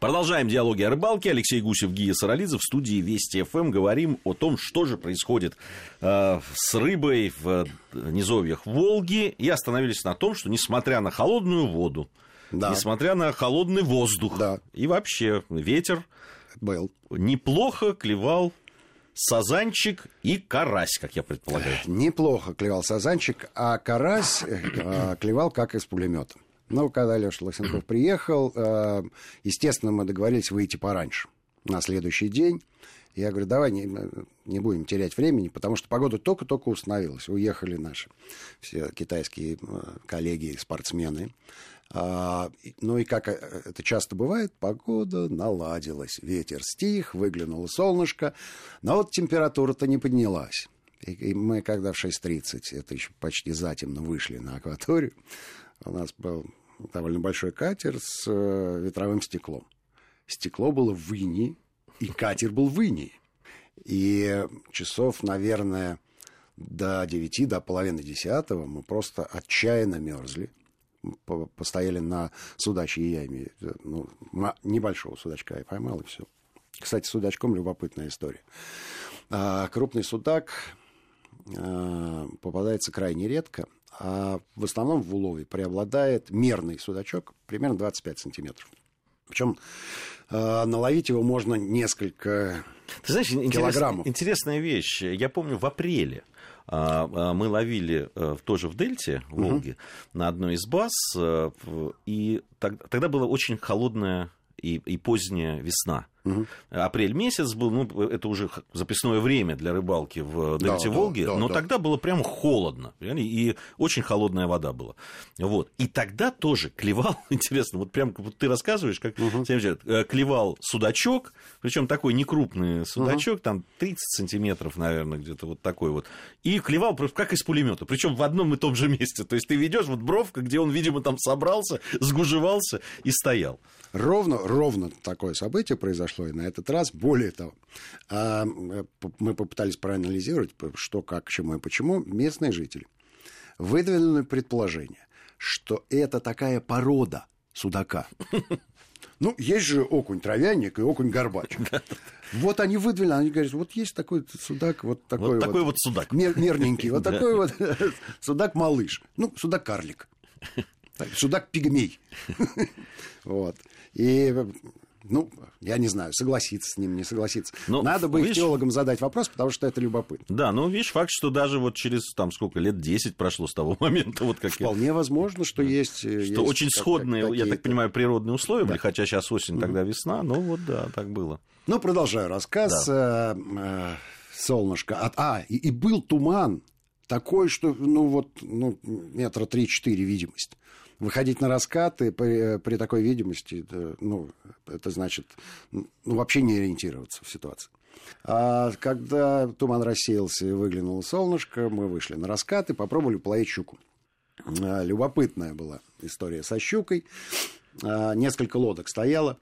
Продолжаем диалоги о рыбалке. Алексей Гусев, Гия Саралидзе в студии Вести ФМ. Говорим о том, что же происходит э, с рыбой в низовьях Волги. И остановились на том, что несмотря на холодную воду, да. несмотря на холодный воздух да. и вообще ветер, был. неплохо клевал сазанчик и карась, как я предполагаю. Неплохо клевал сазанчик, а карась э, клевал как из пулемета. Но когда Леша Лосенков приехал, э, естественно, мы договорились выйти пораньше, на следующий день. Я говорю, давай не, не будем терять времени, потому что погода только-только установилась. Уехали наши все китайские э, коллеги, спортсмены. А, ну и как э, это часто бывает, погода наладилась. Ветер стих, выглянуло солнышко, но вот температура-то не поднялась. И, и мы, когда в 6.30, это еще почти затемно, вышли на акваторию, у нас был довольно большой катер с э, ветровым стеклом. Стекло было в инии, и катер был в инии. И часов, наверное, до девяти, до половины десятого мы просто отчаянно мерзли. Постояли на судачьей яме. Ну, небольшого судачка я поймал, и все. Кстати, судачком любопытная история. А, крупный судак а, попадается крайне редко – а в основном в улове преобладает мерный судачок, примерно 25 сантиметров. Причем э, наловить его можно несколько Ты знаешь, килограммов. Интересная вещь. Я помню, в апреле а, а, мы ловили э, тоже в Дельте, в Волге, угу. на одной из баз, э, и тогда была очень холодная и, и поздняя весна. Угу. Апрель месяц был, ну, это уже записное время для рыбалки в Дельте да, Волги, да, да, но да. тогда было прям холодно, и очень холодная вода была. Вот. И тогда тоже клевал, интересно, вот прям вот ты рассказываешь, как угу. клевал судачок, причем такой некрупный судачок, угу. там 30 сантиметров, наверное, где-то вот такой вот, и клевал как из пулемета, причем в одном и том же месте. То есть ты ведешь вот бровка, где он, видимо, там собрался, сгужевался и стоял. Ровно, ровно такое событие произошло произошло и на этот раз. Более того, а, мы попытались проанализировать, что, как, к чему и почему. Местные жители выдвинули предположение, что это такая порода судака. Ну, есть же окунь травяник и окунь горбач. Вот они выдвинули, они говорят, вот есть такой судак, вот такой вот. такой вот судак. Мерненький, вот такой вот судак-малыш. Ну, судак-карлик. Судак-пигмей. Вот. И ну, я не знаю, согласиться с ним, не согласиться. Но, ну, Надо бы видишь, теологам задать вопрос, потому что это любопытно. Да, ну, видишь, факт, что даже вот через, там, сколько, лет 10 прошло с того момента. Вот как Вполне я... возможно, что есть... Что есть очень сходные, я так понимаю, природные условия да. были, хотя сейчас осень, тогда весна, ну, вот да, так было. Ну, продолжаю рассказ. Да. Э, э, солнышко. А, и, и был туман такой, что, ну, вот, ну, метра три-четыре видимость выходить на раскаты при, при такой видимости, это, ну, это значит ну, вообще не ориентироваться в ситуации. А когда туман рассеялся и выглянуло солнышко, мы вышли на раскаты, попробовали половить щуку. А, любопытная была история со щукой. А, несколько лодок стояло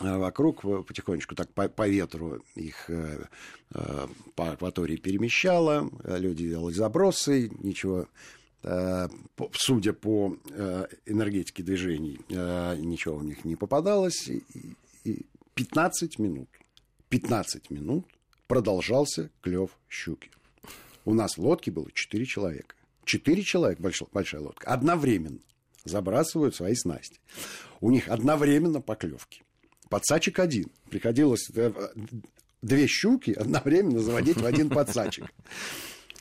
а, вокруг, потихонечку так по, по ветру их э, э, по акватории перемещало, люди делали забросы, ничего Э, судя по э, энергетике движений, э, ничего у них не попадалось. И 15 минут, 15 минут продолжался клев щуки. У нас в лодке было 4 человека. 4 человека, большая, большая лодка, одновременно забрасывают свои снасти. У них одновременно поклевки. Подсачек один. Приходилось две щуки одновременно заводить в один подсачек.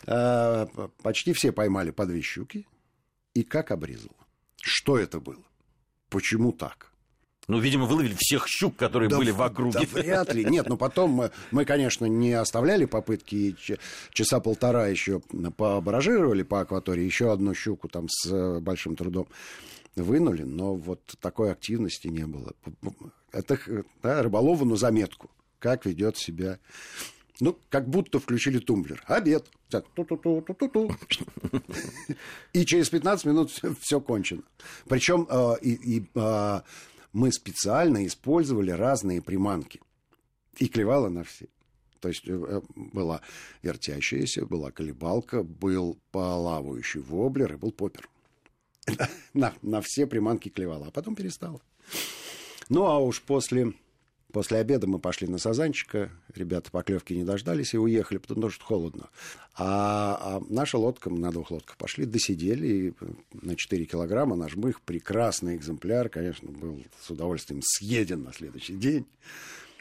Э, почти все поймали по две щуки. И как обрезало? Что это было? Почему так? Ну, видимо, выловили всех щук, которые да, были в округе. Да, вряд ли. Нет, ну потом мы, мы, конечно, не оставляли попытки, часа полтора еще побаражировали по акватории, еще одну щуку там с э, большим трудом вынули, но вот такой активности не было. Это да, рыболову на заметку, как ведет себя ну, как будто включили тумблер. Обед. И через 15 минут все кончено. Причем э, и, и, э, мы специально использовали разные приманки. И клевало на все. То есть э, была вертящаяся, была колебалка, был плавающий воблер и был попер. На, на все приманки клевало, а потом перестало. Ну, а уж после После обеда мы пошли на Сазанчика, ребята поклевки не дождались и уехали, потому что холодно. А, а наша лодка, мы на двух лодках пошли, досидели, и на 4 килограмма наш мых, прекрасный экземпляр, конечно, был с удовольствием съеден на следующий день.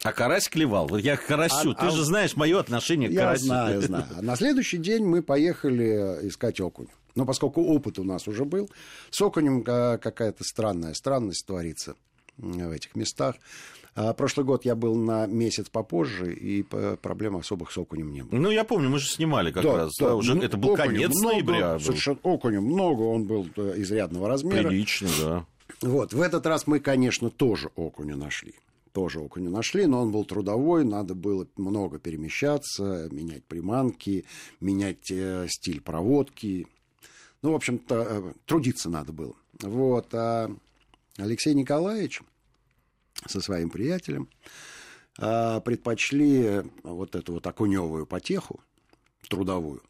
А карась клевал. Я к карасю. А, Ты а... же знаешь мое отношение к я карасю. Я знаю, знаю. А на следующий день мы поехали искать окунь. Но поскольку опыт у нас уже был, с окунем какая-то странная странность творится в этих местах. А прошлый год я был на месяц попозже, и проблем особых с окунем не было. Ну, я помню, мы же снимали как да, раз. Да, да, уже, ну, это был окунем конец много, ноября. Был. Совершенно окуня много, он был э, изрядного размера. Прилично, да. Вот, в этот раз мы, конечно, тоже окуня нашли тоже окуня нашли, но он был трудовой, надо было много перемещаться, менять приманки, менять э, стиль проводки. Ну, в общем-то, э, трудиться надо было. Вот, а Алексей Николаевич со своим приятелем а, предпочли вот эту вот окуневую потеху, трудовую,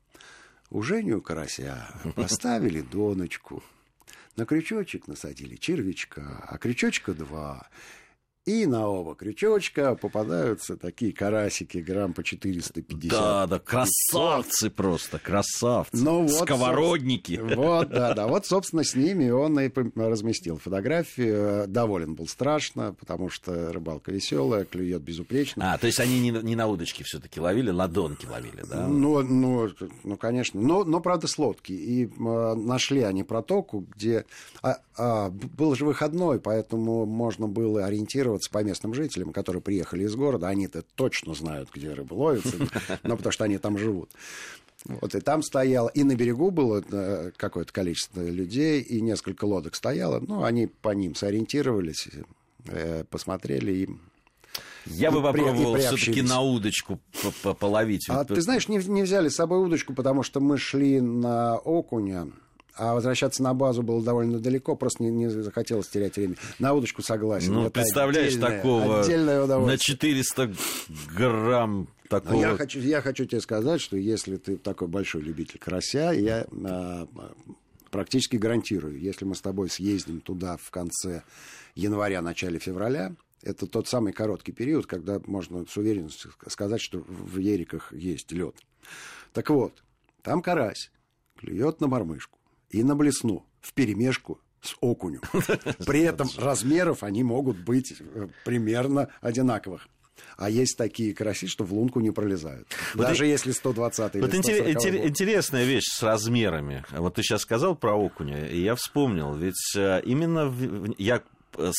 у Женю Карася поставили доночку, на крючочек насадили червячка, а крючочка два. И на оба крючочка попадаются такие карасики грамм по 450. Да, да, красавцы просто, красавцы. Ну, вот, Сковородники. Вот, да, да. Вот, собственно, с ними он и разместил фотографию. Доволен был страшно, потому что рыбалка веселая, клюет безупречно. А, то есть они не, не на удочке все-таки ловили, ладонки ловили, да? Ну, ну, ну конечно. Но, но правда, с лодки. И э, нашли они протоку, где... А, а, был же выходной, поэтому можно было ориентироваться ориентироваться по местным жителям, которые приехали из города. Они-то точно знают, где рыба ловится, но потому что они там живут. Вот, и там стояло, и на берегу было э, какое-то количество людей, и несколько лодок стояло. Ну, они по ним сориентировались, э, посмотрели и я бы попробовал все-таки на удочку половить. А ты знаешь, не, не взяли с собой удочку, потому что мы шли на окуня. А возвращаться на базу было довольно далеко, просто не, не захотелось терять время. На удочку согласен. Ну, Это представляешь, отдельное, такого отдельное на 400 грамм такого... Я хочу, я хочу тебе сказать, что если ты такой большой любитель карася, я а, практически гарантирую, если мы с тобой съездим туда в конце января, начале февраля, это тот самый короткий период, когда можно с уверенностью сказать, что в Ериках есть лед. Так вот, там карась клюет на мормышку и на блесну в перемешку с окунем. При этом размеров они могут быть э, примерно одинаковых. А есть такие караси, что в лунку не пролезают. Вот Даже и... если 120 Вот интерес, интересная вещь с размерами. Вот ты сейчас сказал про окуня, и я вспомнил. Ведь э, именно в... я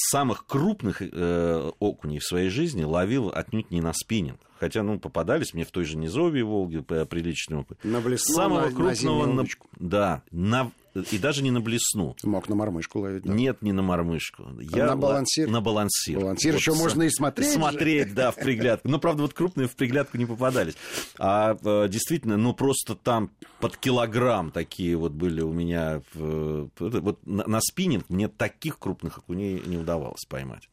самых крупных э, окуней в своей жизни ловил отнюдь не на спиннинг. Хотя, ну, попадались мне в той же Низовье Волги приличный опыт. На блесну, Самого на, крупного... На, да, на и даже не на блесну. Мог на мормышку ловить. Да? Нет, не на мормышку. Я на балансир? На балансир. Балансир вот еще с... можно и смотреть. Смотреть, да, в приглядку. Ну, правда, вот крупные в приглядку не попадались. А э, действительно, ну, просто там под килограмм такие вот были у меня. Вот на спиннинг мне таких крупных окуней не удавалось поймать.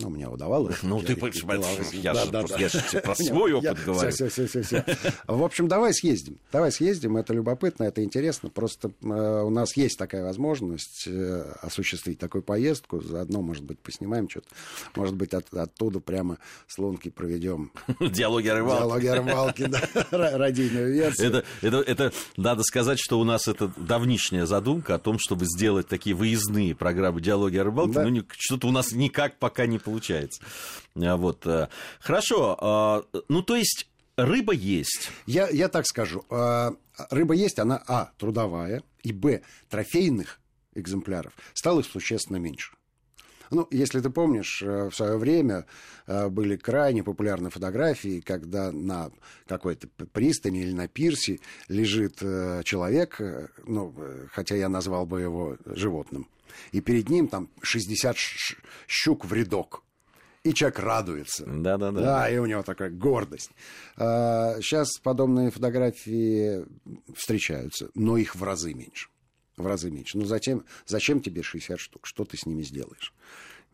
Ну, мне удавалось. Ну, ты понимаешь, я, же, же про свой опыт говорю. Все, все, все, все. В общем, давай съездим. Давай съездим, это любопытно, это интересно. Просто э, у нас есть такая возможность э, осуществить такую поездку. Заодно, может быть, поснимаем что-то. Может быть, от, оттуда прямо с лунки проведем. Диалоги о рыбалке. Диалоги о рыбалке, да. Радийную версию. Это, надо сказать, что у нас это давнишняя задумка о том, чтобы сделать такие выездные программы диалоги о рыбалке. Ну, что-то у нас никак пока не получается. А, вот. Э, хорошо. А, ну, то есть рыба есть. Я, я так скажу. А, рыба есть, она, а, трудовая, и, б, трофейных экземпляров стало существенно меньше. Ну, если ты помнишь, э, в свое время э, были крайне популярны фотографии, когда на какой-то пристани или на пирсе лежит человек, ну, хотя я назвал бы его животным, и перед ним там 60 щук в рядок. И человек радуется. Да, да, да. Да, и у него такая гордость. Сейчас а, подобные фотографии встречаются, но их в разы меньше. В разы меньше. Ну, затем, зачем тебе 60 штук? Что ты с ними сделаешь?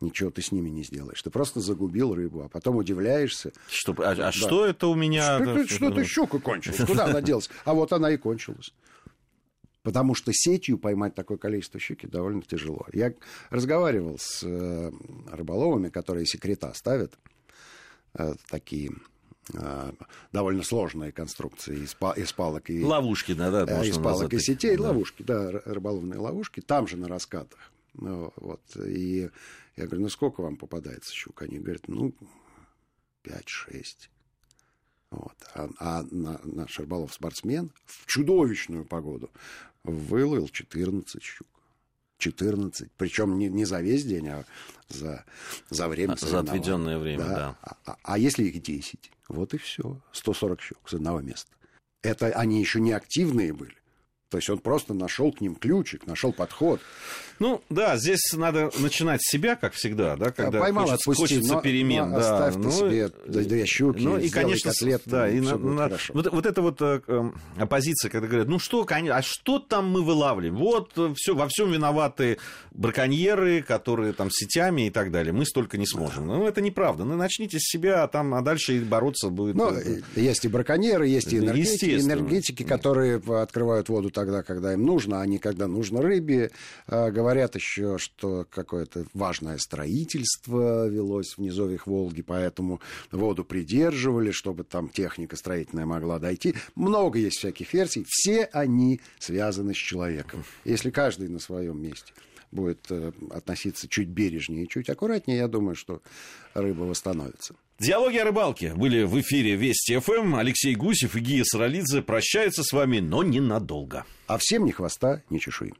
Ничего ты с ними не сделаешь. Ты просто загубил рыбу, а потом удивляешься. Что, а, а да. что это у меня? Что, что, что-то щука кончилась. Куда она делась? А вот она и кончилась. Потому что сетью поймать такое количество щуки довольно тяжело. Я разговаривал с э, рыболовами, которые секрета ставят, э, такие э, довольно сложные конструкции из, из палок и... Ловушки, да, да. Э, из палок и сетей, да. ловушки, да, рыболовные ловушки, там же на раскатах. Ну, вот, и я говорю, ну сколько вам попадается щук? Они говорят, ну, 5-6. Вот. А, а на, наш рыболов-спортсмен в чудовищную погоду выловил 14 щук. 14. Причем не, не за весь день, а за, за время. За отведенное время, да. да. А, а, а если их 10? Вот и все. 140 щук с одного места. Это они еще не активные были. То есть он просто нашел к ним ключик, нашел подход. Ну, да, здесь надо начинать с себя, как всегда, да, когда Поймал, хочется, отпусти, хочется но, перемен. Но да, оставь ну, себе две щуки, ну, и, конечно, котлет, да, и на, на, вот, вот это вот э, оппозиция, когда говорят, ну что, а что там мы вылавливаем? Вот э, все, во всем виноваты браконьеры, которые там сетями и так далее. Мы столько не сможем. Ну, это неправда. Ну, начните с себя, а там, а дальше и бороться будет. Ну, э, есть и браконьеры, есть и энергетики, энергетики, которые открывают воду тогда, когда им нужно, а не когда нужно рыбе. Говорят еще, что какое-то важное строительство велось в низовьях Волги, поэтому воду придерживали, чтобы там техника строительная могла дойти. Много есть всяких версий. Все они связаны с человеком. Если каждый на своем месте будет э, относиться чуть бережнее и чуть аккуратнее, я думаю, что рыба восстановится. Диалоги о рыбалке были в эфире Вести ФМ. Алексей Гусев и Гия Саралидзе прощаются с вами, но ненадолго. А всем ни хвоста, ни чешуи.